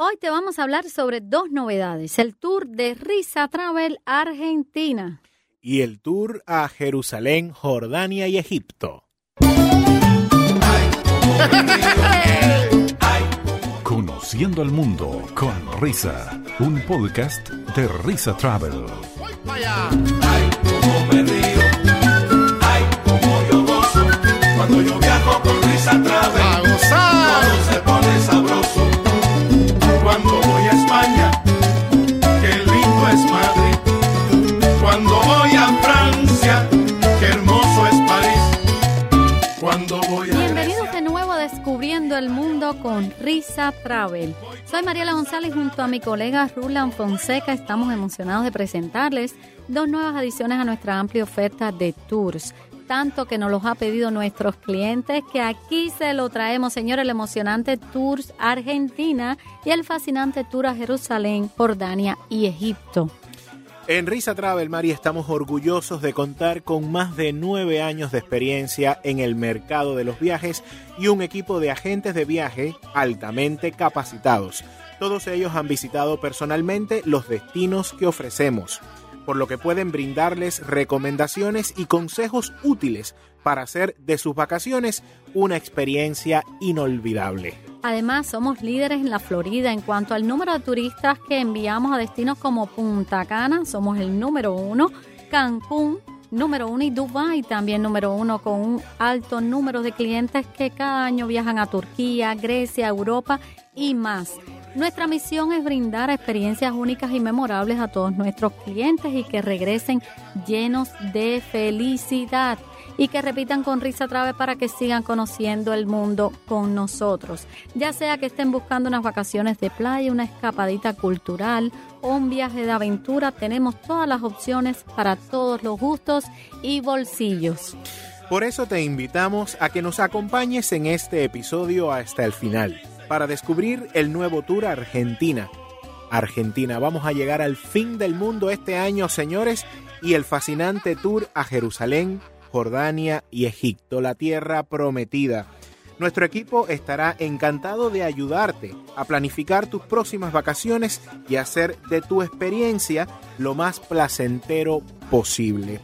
Hoy te vamos a hablar sobre dos novedades, el tour de Risa Travel Argentina y el tour a Jerusalén, Jordania y Egipto. Conociendo el mundo con Risa, un podcast de Risa Travel. Ay, como me río, ay, como yo gozo, cuando yo viajo con Risa Travel, todo se pone sabroso. Es Madrid. Cuando voy a Francia, qué hermoso es París. Cuando voy a Bienvenidos de nuevo a Descubriendo el Mundo con Risa Travel. Soy Mariela González junto a mi colega Rulan Fonseca. Estamos emocionados de presentarles dos nuevas adiciones a nuestra amplia oferta de tours. Tanto que nos los ha pedido nuestros clientes que aquí se lo traemos, señores, el emocionante Tours Argentina y el fascinante Tour a Jerusalén, Jordania y Egipto. En Risa Travel, Mari, estamos orgullosos de contar con más de nueve años de experiencia en el mercado de los viajes y un equipo de agentes de viaje altamente capacitados. Todos ellos han visitado personalmente los destinos que ofrecemos, por lo que pueden brindarles recomendaciones y consejos útiles para hacer de sus vacaciones una experiencia inolvidable. Además, somos líderes en la Florida en cuanto al número de turistas que enviamos a destinos como Punta Cana, somos el número uno, Cancún, número uno y Dubái también número uno con un alto número de clientes que cada año viajan a Turquía, Grecia, Europa y más. Nuestra misión es brindar experiencias únicas y memorables a todos nuestros clientes y que regresen llenos de felicidad y que repitan con risa Travel para que sigan conociendo el mundo con nosotros. Ya sea que estén buscando unas vacaciones de playa, una escapadita cultural o un viaje de aventura, tenemos todas las opciones para todos los gustos y bolsillos. Por eso te invitamos a que nos acompañes en este episodio hasta el final, para descubrir el nuevo tour Argentina. Argentina, vamos a llegar al fin del mundo este año, señores, y el fascinante tour a Jerusalén, Jordania y Egipto, la tierra prometida. Nuestro equipo estará encantado de ayudarte a planificar tus próximas vacaciones y hacer de tu experiencia lo más placentero posible.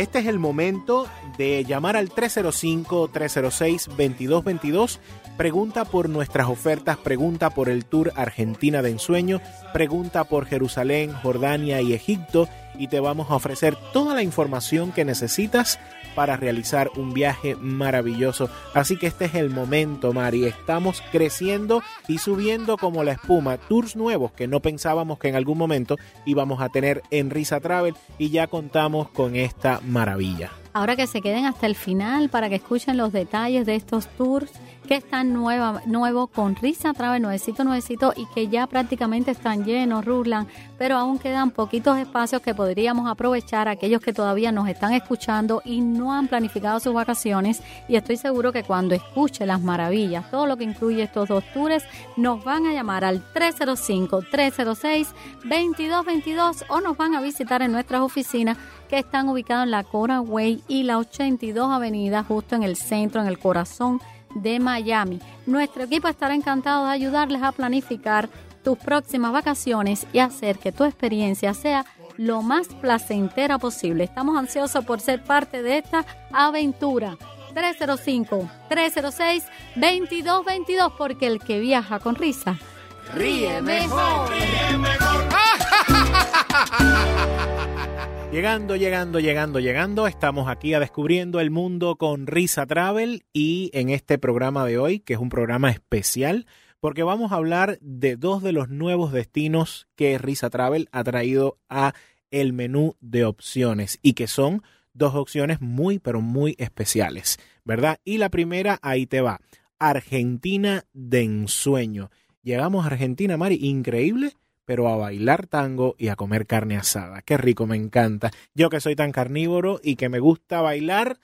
Este es el momento de llamar al 305-306-2222. Pregunta por nuestras ofertas, pregunta por el Tour Argentina de Ensueño, pregunta por Jerusalén, Jordania y Egipto y te vamos a ofrecer toda la información que necesitas para realizar un viaje maravilloso. Así que este es el momento, Mari. Estamos creciendo y subiendo como la espuma. Tours nuevos que no pensábamos que en algún momento íbamos a tener en Risa Travel y ya contamos con esta maravilla. Ahora que se queden hasta el final para que escuchen los detalles de estos tours que están nueva, nuevo con Risa Travel, nuevecito, nuevecito y que ya prácticamente están llenos, Ruslan, pero aún quedan poquitos espacios que podríamos aprovechar aquellos que todavía nos están escuchando y no han planificado sus vacaciones. Y estoy seguro que cuando escuche las maravillas, todo lo que incluye estos dos tours, nos van a llamar al 305-306-2222 o nos van a visitar en nuestras oficinas que están ubicadas en la Cora Way y la 82 Avenida, justo en el centro, en el corazón de Miami. Nuestro equipo estará encantado de ayudarles a planificar tus próximas vacaciones y hacer que tu experiencia sea lo más placentera posible. Estamos ansiosos por ser parte de esta aventura. 305-306-2222 porque el que viaja con risa ríe mejor. Ríe mejor. Llegando, llegando, llegando, llegando, estamos aquí a Descubriendo el Mundo con Risa Travel y en este programa de hoy, que es un programa especial, porque vamos a hablar de dos de los nuevos destinos que Risa Travel ha traído a el menú de opciones y que son dos opciones muy, pero muy especiales, ¿verdad? Y la primera, ahí te va, Argentina de ensueño. Llegamos a Argentina, Mari, increíble pero a bailar tango y a comer carne asada. Qué rico, me encanta. Yo que soy tan carnívoro y que me gusta bailar,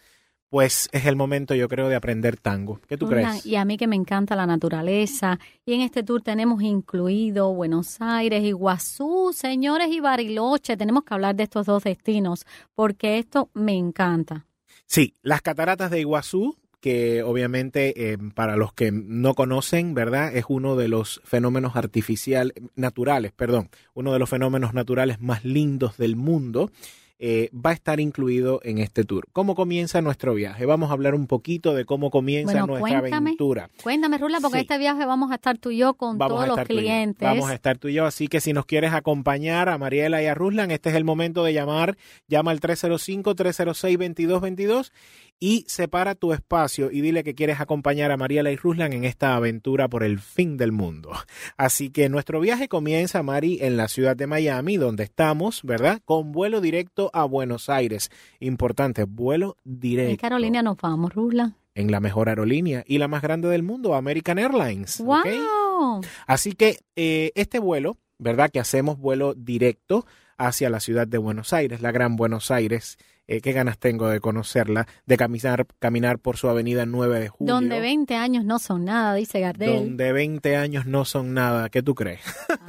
pues es el momento, yo creo, de aprender tango. ¿Qué tú crees? Y a mí que me encanta la naturaleza. Y en este tour tenemos incluido Buenos Aires, Iguazú, señores, y Bariloche. Tenemos que hablar de estos dos destinos porque esto me encanta. Sí, las cataratas de Iguazú que obviamente eh, para los que no conocen, ¿verdad? Es uno de los fenómenos artificiales, naturales, perdón, uno de los fenómenos naturales más lindos del mundo. Eh, va a estar incluido en este tour. ¿Cómo comienza nuestro viaje? Vamos a hablar un poquito de cómo comienza nuestra aventura. Cuéntame, Rula, porque este viaje vamos a estar tú y yo con todos los clientes. Vamos a estar tú y yo, así que si nos quieres acompañar a Mariela y a Ruslan, este es el momento de llamar. Llama al 305-306-2222 y separa tu espacio y dile que quieres acompañar a Mariela y Ruslan en esta aventura por el fin del mundo. Así que nuestro viaje comienza, Mari, en la ciudad de Miami, donde estamos, ¿verdad? Con vuelo directo a Buenos Aires. Importante, vuelo directo. ¿En qué aerolínea nos vamos, Ruslan? En la mejor aerolínea y la más grande del mundo, American Airlines. ¡Wow! Así que eh, este vuelo, ¿verdad? Que hacemos vuelo directo hacia la ciudad de Buenos Aires, la gran Buenos Aires. Eh, qué ganas tengo de conocerla, de caminar, caminar por su avenida 9 de julio. Donde 20 años no son nada, dice Gardel. Donde 20 años no son nada, ¿qué tú crees?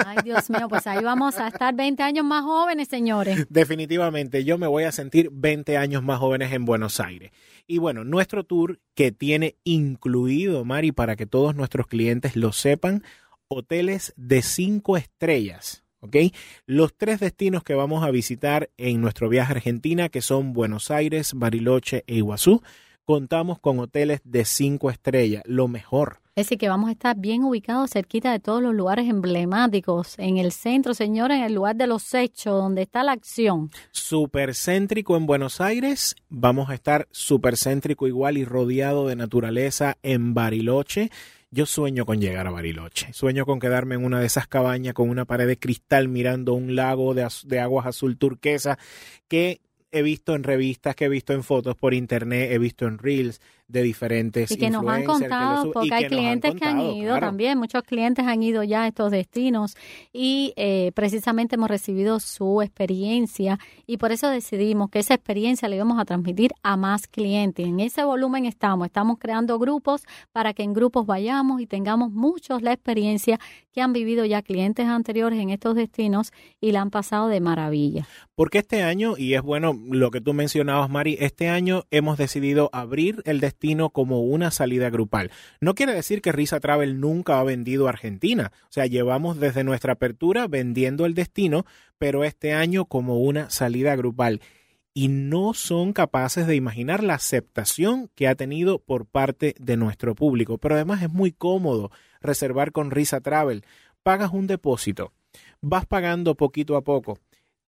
Ay, Dios mío, pues ahí vamos a estar 20 años más jóvenes, señores. Definitivamente, yo me voy a sentir 20 años más jóvenes en Buenos Aires. Y bueno, nuestro tour que tiene incluido, Mari, para que todos nuestros clientes lo sepan, hoteles de 5 estrellas los tres destinos que vamos a visitar en nuestro viaje a Argentina, que son Buenos Aires, Bariloche e Iguazú, contamos con hoteles de cinco estrellas, lo mejor. Es decir, que vamos a estar bien ubicados cerquita de todos los lugares emblemáticos, en el centro, señora, en el lugar de los hechos, donde está la acción. Súper céntrico en Buenos Aires, vamos a estar súper céntrico igual y rodeado de naturaleza en Bariloche. Yo sueño con llegar a Bariloche, sueño con quedarme en una de esas cabañas con una pared de cristal mirando un lago de, de aguas azul turquesa que he visto en revistas, que he visto en fotos por internet, he visto en reels, de diferentes y que nos han contado porque hay clientes que han ido también muchos clientes han ido ya a estos destinos y eh, precisamente hemos recibido su experiencia y por eso decidimos que esa experiencia la íbamos a transmitir a más clientes. En ese volumen estamos estamos creando grupos para que en grupos vayamos y tengamos muchos la experiencia que han vivido ya clientes anteriores en estos destinos y la han pasado de maravilla. Porque este año y es bueno lo que tú mencionabas Mari este año hemos decidido abrir el destino como una salida grupal. No quiere decir que Risa Travel nunca ha vendido a Argentina. O sea, llevamos desde nuestra apertura vendiendo el destino, pero este año como una salida grupal. Y no son capaces de imaginar la aceptación que ha tenido por parte de nuestro público. Pero además es muy cómodo reservar con Risa Travel. Pagas un depósito, vas pagando poquito a poco.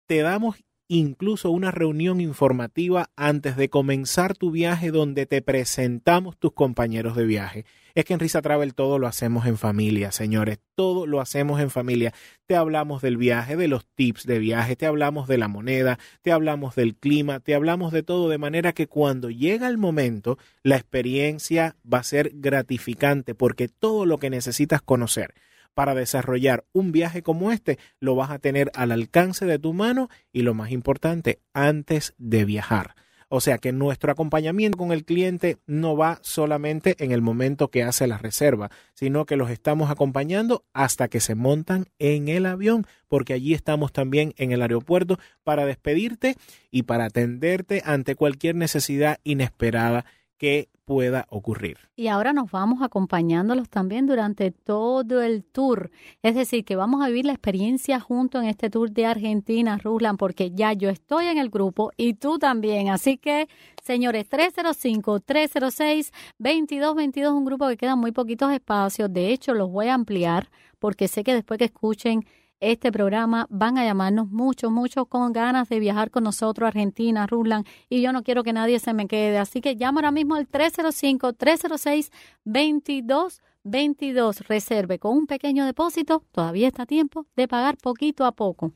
Te damos incluso una reunión informativa antes de comenzar tu viaje donde te presentamos tus compañeros de viaje. Es que en Risa Travel todo lo hacemos en familia, señores, todo lo hacemos en familia. Te hablamos del viaje, de los tips de viaje, te hablamos de la moneda, te hablamos del clima, te hablamos de todo de manera que cuando llega el momento, la experiencia va a ser gratificante porque todo lo que necesitas conocer para desarrollar un viaje como este lo vas a tener al alcance de tu mano y lo más importante, antes de viajar. O sea que nuestro acompañamiento con el cliente no va solamente en el momento que hace la reserva, sino que los estamos acompañando hasta que se montan en el avión, porque allí estamos también en el aeropuerto para despedirte y para atenderte ante cualquier necesidad inesperada que pueda ocurrir. Y ahora nos vamos acompañándolos también durante todo el tour. Es decir, que vamos a vivir la experiencia junto en este tour de Argentina, Ruslan, porque ya yo estoy en el grupo y tú también. Así que, señores, 305-306-2222, un grupo que queda muy poquitos espacios. De hecho, los voy a ampliar porque sé que después que escuchen este programa. Van a llamarnos muchos, muchos con ganas de viajar con nosotros a Argentina, Ruslan, y yo no quiero que nadie se me quede. Así que llamo ahora mismo al 305-306-2222. Reserve con un pequeño depósito, todavía está a tiempo de pagar poquito a poco.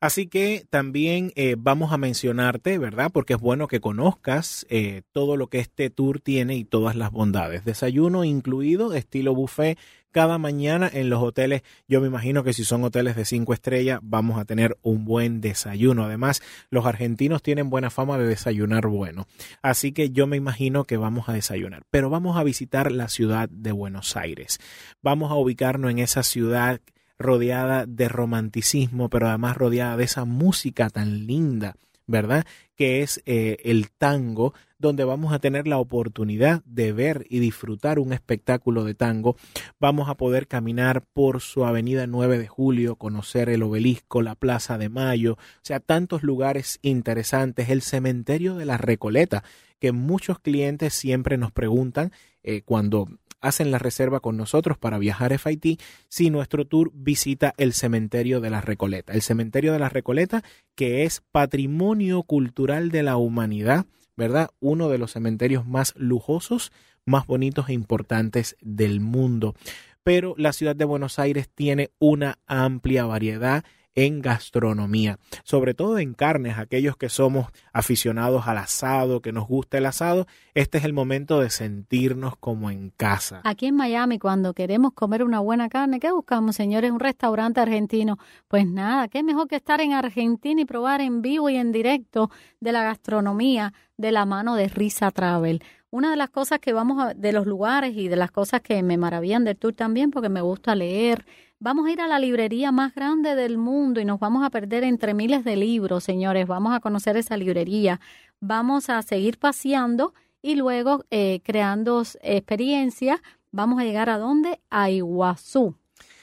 Así que también eh, vamos a mencionarte, ¿verdad? Porque es bueno que conozcas eh, todo lo que este tour tiene y todas las bondades. Desayuno incluido, estilo buffet, cada mañana en los hoteles. Yo me imagino que si son hoteles de cinco estrellas, vamos a tener un buen desayuno. Además, los argentinos tienen buena fama de desayunar bueno. Así que yo me imagino que vamos a desayunar. Pero vamos a visitar la ciudad de Buenos Aires. Vamos a ubicarnos en esa ciudad rodeada de romanticismo, pero además rodeada de esa música tan linda, ¿verdad? Que es eh, el tango donde vamos a tener la oportunidad de ver y disfrutar un espectáculo de tango. Vamos a poder caminar por su avenida 9 de julio, conocer el obelisco, la Plaza de Mayo, o sea, tantos lugares interesantes, el cementerio de la Recoleta, que muchos clientes siempre nos preguntan eh, cuando hacen la reserva con nosotros para viajar a FIT si nuestro tour visita el cementerio de la Recoleta. El cementerio de la Recoleta, que es patrimonio cultural de la humanidad, ¿verdad? Uno de los cementerios más lujosos, más bonitos e importantes del mundo. Pero la ciudad de Buenos Aires tiene una amplia variedad en gastronomía, sobre todo en carnes, aquellos que somos aficionados al asado, que nos gusta el asado, este es el momento de sentirnos como en casa. Aquí en Miami, cuando queremos comer una buena carne, ¿qué buscamos, señores? Un restaurante argentino. Pues nada, qué mejor que estar en Argentina y probar en vivo y en directo de la gastronomía de la mano de Risa Travel una de las cosas que vamos a, de los lugares y de las cosas que me maravillan del tour también, porque me gusta leer, Vamos a ir a la librería más grande del mundo y nos vamos a perder entre miles de libros, señores. Vamos a conocer esa librería. Vamos a seguir paseando y luego eh, creando experiencias. Vamos a llegar a dónde? A Iguazú.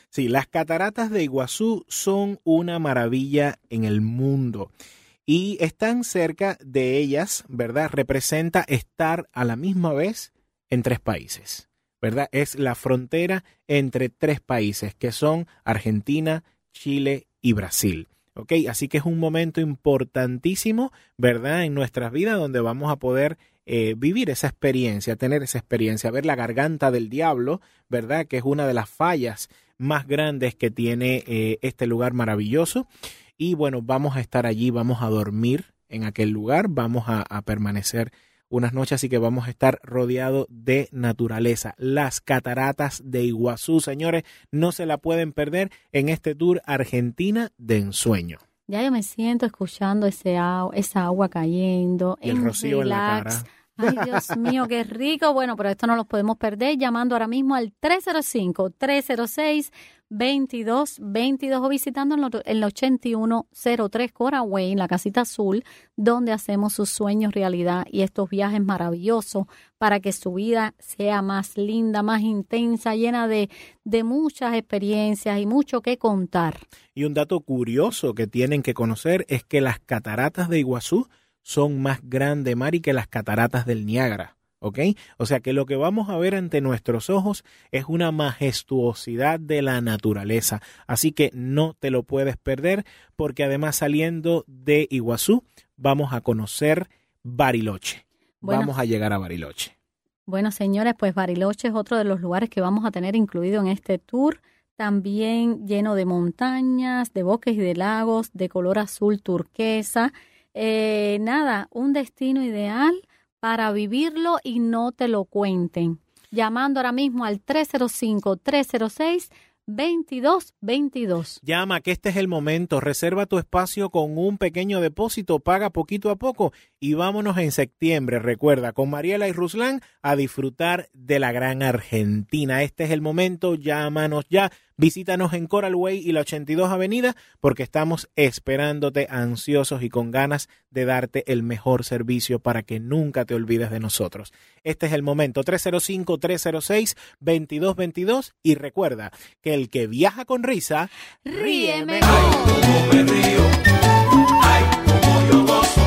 Sí, las cataratas de Iguazú son una maravilla en el mundo y están cerca de ellas, ¿verdad? Representa estar a la misma vez en tres países. ¿verdad? Es la frontera entre tres países que son Argentina, Chile y Brasil. ¿Ok? Así que es un momento importantísimo, ¿verdad? En nuestras vidas donde vamos a poder eh, vivir esa experiencia, tener esa experiencia, ver la garganta del diablo, ¿verdad? Que es una de las fallas más grandes que tiene eh, este lugar maravilloso. Y bueno, vamos a estar allí, vamos a dormir en aquel lugar, vamos a, a permanecer unas noches, así que vamos a estar rodeados de naturaleza. Las cataratas de Iguazú, señores, no se la pueden perder en este tour Argentina de ensueño. Ya yo me siento escuchando ese esa agua cayendo. el rocío en la cara. Ay, Dios mío, qué rico. Bueno, pero esto no lo podemos perder llamando ahora mismo al 305-306 2222 o visitando el 8103 Coraway, en la casita azul, donde hacemos sus sueños realidad y estos viajes maravillosos para que su vida sea más linda, más intensa, llena de, de muchas experiencias y mucho que contar. Y un dato curioso que tienen que conocer es que las cataratas de Iguazú son más grandes, Mari, que las cataratas del Niágara. ¿ok? O sea que lo que vamos a ver ante nuestros ojos es una majestuosidad de la naturaleza. Así que no te lo puedes perder porque además saliendo de Iguazú vamos a conocer Bariloche. vamos a llegar a Bariloche. Bueno, señores, pues Bariloche es otro de los lugares que vamos a tener incluido en este tour también lleno de montañas, de bosques y de lagos, de color azul turquesa. Eh, nada, un destino ideal para vivirlo y no te lo cuenten. Llamando ahora mismo al 305-306. 2222. Llama que este es el momento, reserva tu espacio con un pequeño depósito, paga poquito a poco y vámonos en septiembre, recuerda, con Mariela y Ruslan a disfrutar de la gran Argentina. Este es el momento, llámanos ya Visítanos en Coral Way y la 82 Avenida porque estamos esperándote ansiosos y con ganas de darte el mejor servicio para que nunca te olvides de nosotros. Este es el momento 305-306-2222 y recuerda que el que viaja con risa ríe mejor. Ay, como me río, ay, como yo gozo,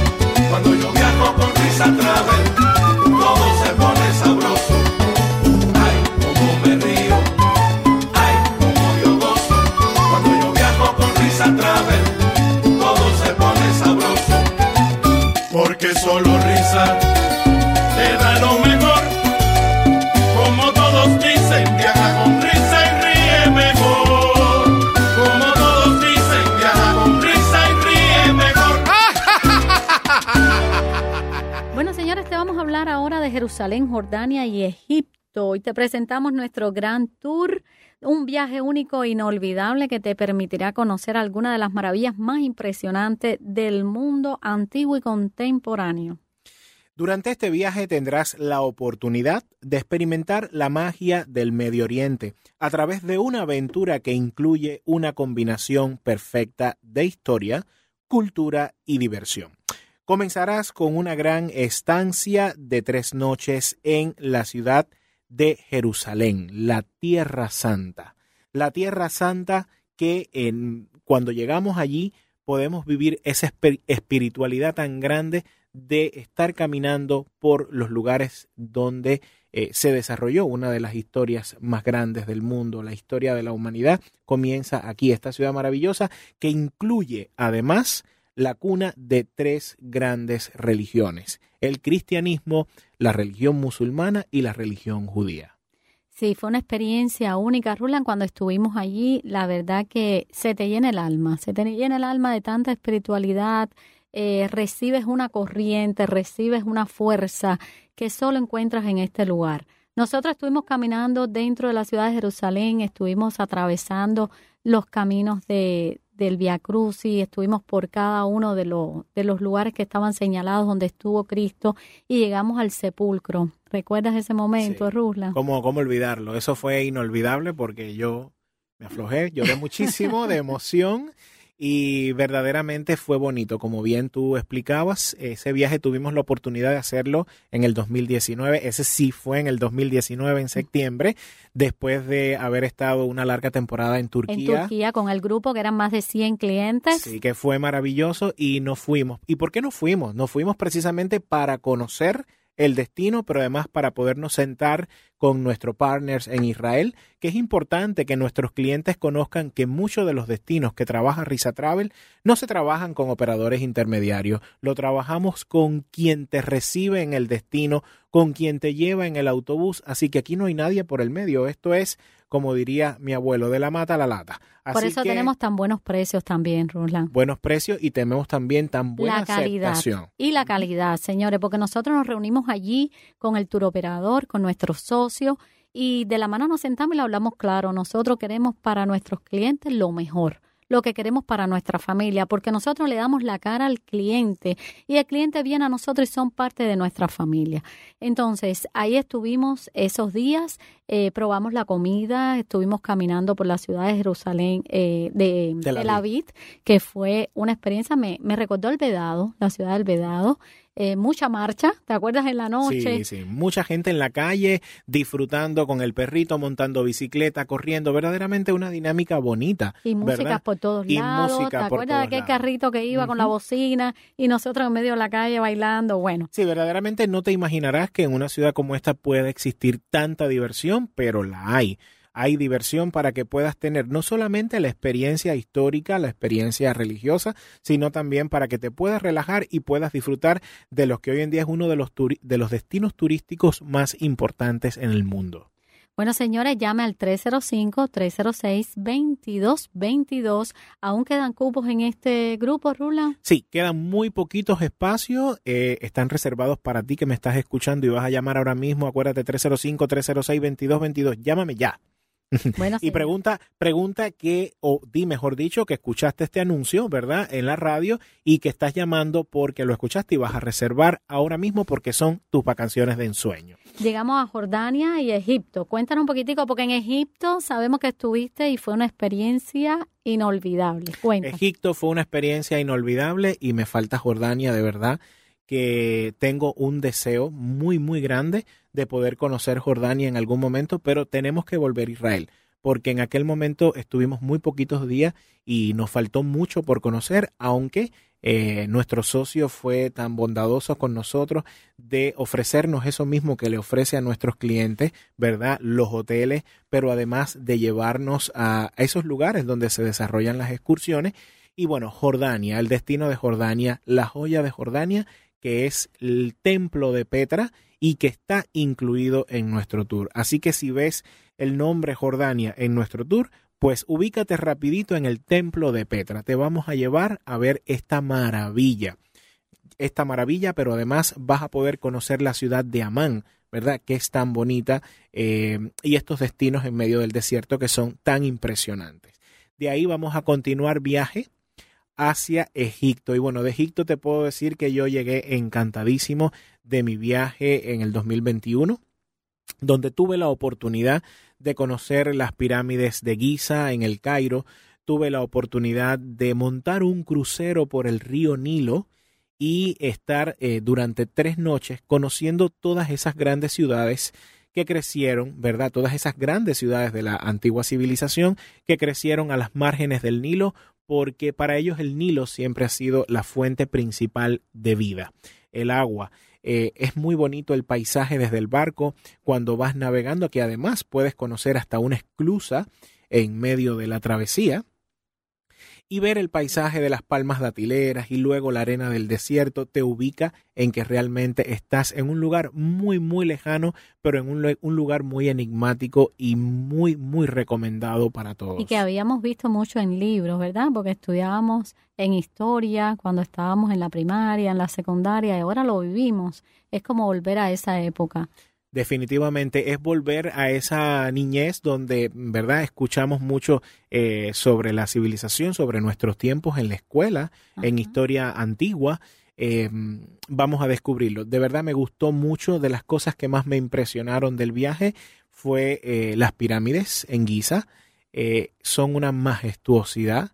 cuando yo viajo con risa travel, Jerusalén, Jordania y Egipto. Hoy te presentamos nuestro gran tour un viaje único e inolvidable que te permitirá conocer algunas de las maravillas más impresionantes del mundo antiguo y contemporáneo. Durante este viaje tendrás la oportunidad de experimentar la magia del Medio Oriente a través de una aventura que incluye una combinación perfecta de historia, cultura y diversión. Comenzarás con una gran estancia de tres noches en la ciudad de Jerusalén, la Tierra Santa. La Tierra Santa que en, cuando llegamos allí podemos vivir esa espiritualidad tan grande de estar caminando por los lugares donde eh, se desarrolló una de las historias más grandes del mundo, la historia de la humanidad, comienza aquí, esta ciudad maravillosa que incluye además la cuna de tres grandes religiones, el cristianismo, la religión musulmana y la religión judía. Sí, fue una experiencia única, Rulan, cuando estuvimos allí, la verdad que se te llena el alma, se te llena el alma de tanta espiritualidad, eh, recibes una corriente, recibes una fuerza que solo encuentras en este lugar. Nosotros estuvimos caminando dentro de la ciudad de Jerusalén, estuvimos atravesando los caminos de, del Via Crucis, estuvimos por cada uno de, los de los lugares que estaban señalados donde estuvo Cristo y llegamos al sepulcro. ¿Recuerdas ese momento, Rusla? ¿Cómo, ¿Cómo olvidarlo? Eso fue inolvidable porque yo me aflojé, lloré muchísimo de emoción y verdaderamente fue bonito. Como bien tú explicabas, ese viaje tuvimos la oportunidad de hacerlo en el 2019. Ese sí fue en el 2019, en septiembre, después de haber estado una larga temporada en Turquía. En Turquía, con el grupo que eran más de 100 clientes. Sí, que fue maravilloso y nos fuimos. ¿Y por qué nos fuimos? Nos fuimos precisamente para conocer el destino, pero además para podernos sentar con nuestros partners en Israel, que es importante que nuestros clientes conozcan que muchos de los destinos que trabaja Risa Travel no se trabajan con operadores intermediarios, lo trabajamos con quien te recibe en el destino, con quien te lleva en el autobús, así que aquí no hay nadie por el medio, esto es como diría mi abuelo, de la mata a la lata. Por eso tenemos tan buenos precios también, Ruslan. Buenos precios y tenemos también tan buena la calidad aceptación. Y la calidad, señores, porque nosotros nos reunimos allí con el turoperador, con nuestros socios y de la mano nos sentamos y le hablamos claro. Nosotros queremos para nuestros clientes lo mejor lo que queremos para nuestra familia, porque nosotros le damos la cara al cliente y el cliente viene a nosotros y son parte de nuestra familia. Entonces, ahí estuvimos esos días, eh, probamos la comida, estuvimos caminando por la ciudad de Jerusalén, eh, de, Tel Aviv, que fue una experiencia, me, me recordó el Vedado, la ciudad del Vedado. Eh, mucha marcha, ¿te acuerdas en la noche? Sí, sí, mucha gente en la calle disfrutando con el perrito, montando bicicleta, corriendo, verdaderamente una dinámica bonita. Y música por todos lados, ¿te acuerdas de aquel carrito que iba con la bocina y nosotros en medio de la calle bailando? Bueno. Sí, verdaderamente no te imaginarás que en una ciudad como esta pueda existir tanta diversión, pero la hay hay diversión para que puedas tener no solamente la experiencia histórica, la experiencia religiosa, sino también para que te puedas relajar y puedas disfrutar de lo que hoy en día es uno de los, de los destinos turísticos más importantes en el mundo. Bueno, señores, llame al 305-306-2222. ¿Aún quedan cupos en este grupo, Rula? Sí, quedan muy poquitos espacios. Eh, están reservados para ti que me estás escuchando y vas a llamar ahora mismo. Acuérdate, 305-306-2222. Llámame ya. y pregunta, pregunta que, o di mejor dicho, que escuchaste este anuncio, ¿verdad? En la radio y que estás llamando porque lo escuchaste y vas a reservar ahora mismo porque son tus vacaciones de ensueño. Llegamos a Jordania y Egipto. Cuéntanos un poquitico, porque en Egipto sabemos que estuviste y fue una experiencia inolvidable. Cuéntanos. Egipto fue una experiencia inolvidable y me falta Jordania de verdad que tengo un deseo muy, muy grande de poder conocer Jordania en algún momento, pero tenemos que volver a Israel, porque en aquel momento estuvimos muy poquitos días y nos faltó mucho por conocer, aunque eh, nuestro socio fue tan bondadoso con nosotros de ofrecernos eso mismo que le ofrece a nuestros clientes, ¿verdad? Los hoteles, pero además de llevarnos a esos lugares donde se desarrollan las excursiones. Y bueno, Jordania, el destino de Jordania, la joya de Jordania que es el templo de Petra y que está incluido en nuestro tour. Así que si ves el nombre Jordania en nuestro tour, pues ubícate rapidito en el templo de Petra. Te vamos a llevar a ver esta maravilla. Esta maravilla, pero además vas a poder conocer la ciudad de Amán, ¿verdad? Que es tan bonita eh, y estos destinos en medio del desierto que son tan impresionantes. De ahí vamos a continuar viaje hacia Egipto. Y bueno, de Egipto te puedo decir que yo llegué encantadísimo de mi viaje en el 2021, donde tuve la oportunidad de conocer las pirámides de Giza en el Cairo, tuve la oportunidad de montar un crucero por el río Nilo y estar eh, durante tres noches conociendo todas esas grandes ciudades que crecieron, ¿verdad? Todas esas grandes ciudades de la antigua civilización que crecieron a las márgenes del Nilo, porque para ellos el Nilo siempre ha sido la fuente principal de vida, el agua. Eh, es muy bonito el paisaje desde el barco cuando vas navegando, que además puedes conocer hasta una esclusa en medio de la travesía y ver el paisaje de las palmas datileras y luego la arena del desierto te ubica en que realmente estás en un lugar muy muy lejano, pero en un, un, lugar muy enigmático y muy muy recomendado para todos. Y que habíamos visto mucho en libros, ¿verdad? Porque estudiábamos en historia cuando estábamos en la primaria, en la secundaria y ahora lo vivimos. Es como volver a esa época definitivamente es volver a esa niñez donde, ¿verdad? Escuchamos mucho eh, sobre la civilización, sobre nuestros tiempos en la escuela, en historia antigua. Eh, vamos a descubrirlo. De verdad me gustó mucho de las cosas que más me impresionaron del viaje fue eh, las pirámides en Giza. son una majestuosidad.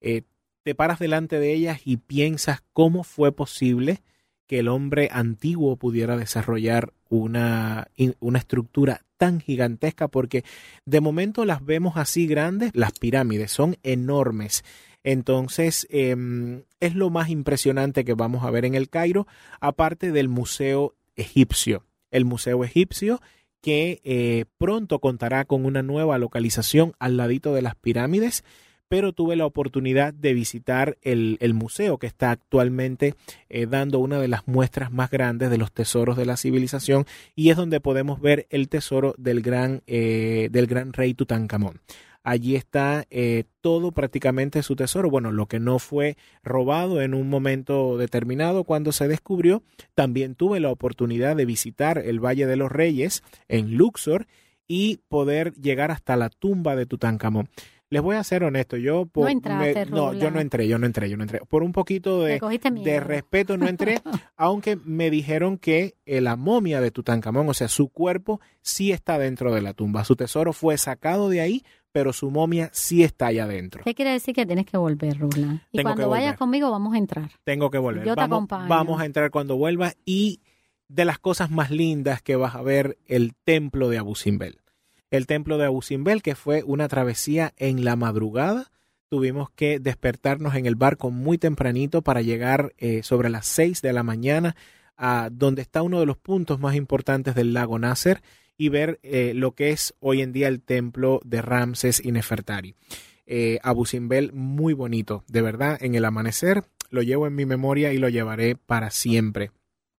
te paras delante de ellas y piensas cómo fue posible que el hombre antiguo pudiera desarrollar una, una estructura tan gigantesca porque de momento las vemos así grandes, las pirámides son enormes. Entonces, em, es lo más impresionante que vamos a ver en el Cairo, aparte del Museo Egipcio. El Museo Egipcio que eh, pronto contará con una nueva localización al ladito de las pirámides pero tuve la oportunidad de visitar el, museo que está actualmente eh, dando una de las muestras más grandes de los tesoros de la civilización y es donde podemos ver el tesoro del gran, eh, del gran rey Tutankamón. Allí está eh, todo prácticamente su tesoro. Bueno, lo que no fue robado en un momento determinado cuando se descubrió. También tuve la oportunidad de visitar el Valle de los Reyes en Luxor y poder llegar hasta la tumba de Tutankamón. Les voy a ser honesto, yo no, entraste, no, yo no entré, yo no entré, yo no entré. Por un poquito de, de respeto no entré, aunque me dijeron que la momia de Tutankamón, o sea, su cuerpo sí está dentro de la tumba. Su tesoro fue sacado de ahí, pero su momia sí está allá adentro. ¿Qué quiere decir que tienes que volver, Rula? Y cuando vayas conmigo vamos a entrar. Tengo que volver. Yo te vamos, acompaño. Vamos a entrar cuando vuelva y de las cosas más lindas que vas a ver el templo de Abu Simbel el templo de Abu Simbel, que fue una travesía en la madrugada. Tuvimos que despertarnos en el barco muy tempranito para llegar eh, sobre las 6 de la mañana a donde está uno de los puntos más importantes del lago Nasser y ver eh, lo que es hoy en día el templo de Ramses y Nefertari. Eh, Abu Simbel, muy bonito, de verdad, en el amanecer lo llevo en mi memoria y lo llevaré para siempre.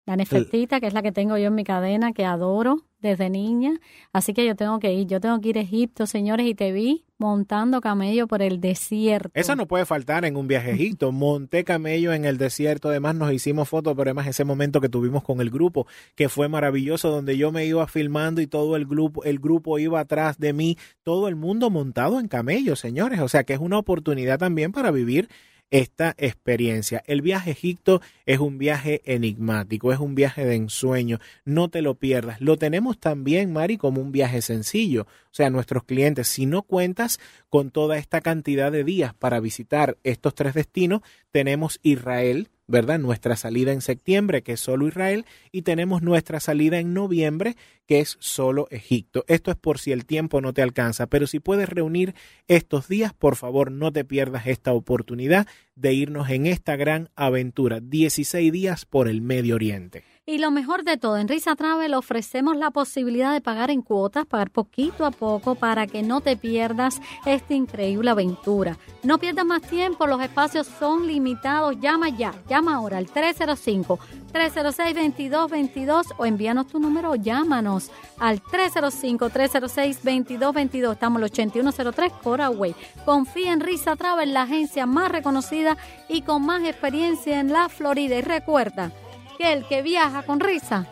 La Nefertita, que es la que tengo yo en mi cadena, que adoro desde niña. Así que yo tengo que ir. Yo tengo que ir a Egipto, señores, y te vi montando camello por el desierto. Esa no puede faltar en un viaje a Egipto. Monté camello en el desierto. Además, nos hicimos fotos, pero además ese momento que tuvimos con el grupo, que fue maravilloso, donde yo me iba filmando y todo el grupo, el grupo iba atrás de mí. Todo el mundo montado en camello, señores. O sea que es una oportunidad también para vivir esta experiencia. El viaje a Egipto es un viaje enigmático, es un viaje de ensueño, no te lo pierdas. Lo tenemos también, Mari, como un viaje sencillo. O sea, nuestros clientes, si no cuentas con toda esta cantidad de días para visitar estos tres destinos, tenemos Israel, ¿verdad? Nuestra salida en septiembre, que es solo Israel, y tenemos nuestra salida en noviembre, que es solo Egipto. Esto es por si el tiempo no te alcanza, pero si puedes reunir estos días, por favor, no te pierdas esta oportunidad de irnos en esta gran aventura, 16 días por el Medio Oriente. Y lo mejor de todo, en Risa Travel ofrecemos la posibilidad de pagar en cuotas, pagar poquito a poco para que no te pierdas esta increíble aventura. No pierdas más tiempo, los espacios son limitados. Llama ya, llama ahora al 305-306-2222 o envíanos tu número o llámanos al 305-306-2222. Estamos el 8103 Coraway. Confía en Risa Travel, la agencia más reconocida y con más experiencia en la Florida. Y recuerda, que el que viaja con risa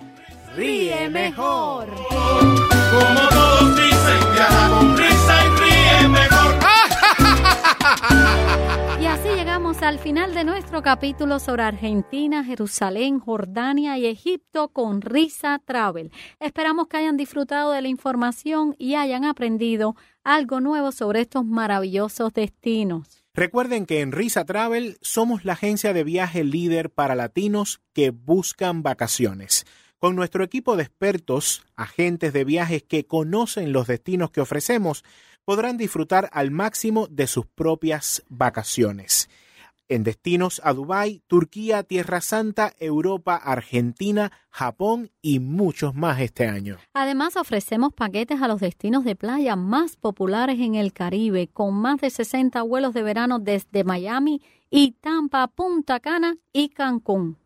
ríe mejor. Como todos dicen, viaja con risa y ríe mejor. Y así llegamos al final de nuestro capítulo sobre Argentina, Jerusalén, Jordania y Egipto con Risa Travel. Esperamos que hayan disfrutado de la información y hayan aprendido algo nuevo sobre estos maravillosos destinos. Recuerden que en Risa Travel somos la agencia de viaje líder para latinos que buscan vacaciones. Con nuestro equipo de expertos, agentes de viajes que conocen los destinos que ofrecemos, podrán disfrutar al máximo de sus propias vacaciones en destinos a Dubái, Turquía, Tierra Santa, Europa, Argentina, Japón y muchos más este año. Además, ofrecemos paquetes a los destinos de playa más populares en el Caribe, con más de 60 vuelos de verano desde Miami y Tampa, Punta Cana y Cancún.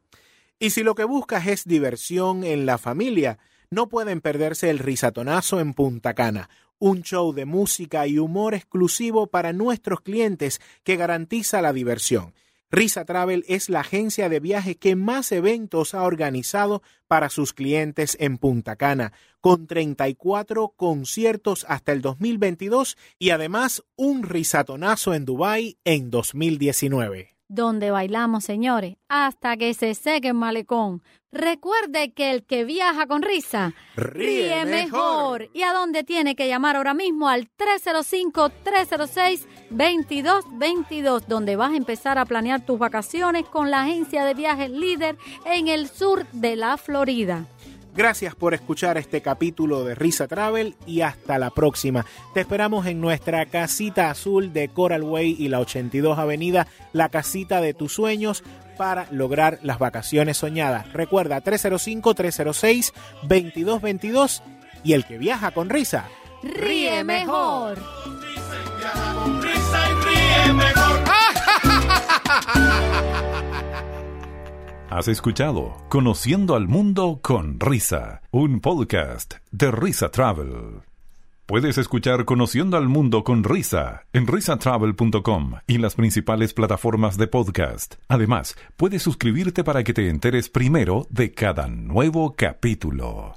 Y si lo que buscas es diversión en la familia, no pueden perderse el risatonazo en Punta Cana, un show de música y humor exclusivo para nuestros clientes que garantiza la diversión. Risa Travel es la agencia de viaje que más eventos ha organizado para sus clientes en Punta Cana, con 34 conciertos hasta el 2022 y además un risatonazo en Dubái en 2019 donde bailamos, señores, hasta que se seque el malecón. Recuerde que el que viaja con risa ríe, mejor. ¿Y a dónde tiene que llamar ahora mismo? Al 305-306-2222, donde vas a empezar a planear tus vacaciones con la agencia de viajes líder en el sur de la Florida. Gracias por escuchar este capítulo de Risa Travel y hasta la próxima. Te esperamos en nuestra casita azul de Coral Way y la 82 Avenida, la casita de tus sueños para lograr las vacaciones soñadas. Recuerda 305-306-2222 y el que viaja con risa ríe mejor. Has escuchado Conociendo al Mundo con Risa, un podcast de Risa Travel. Puedes escuchar Conociendo al Mundo con Risa en risatravel.com y las principales plataformas de podcast. Además, puedes suscribirte para que te enteres primero de cada nuevo capítulo.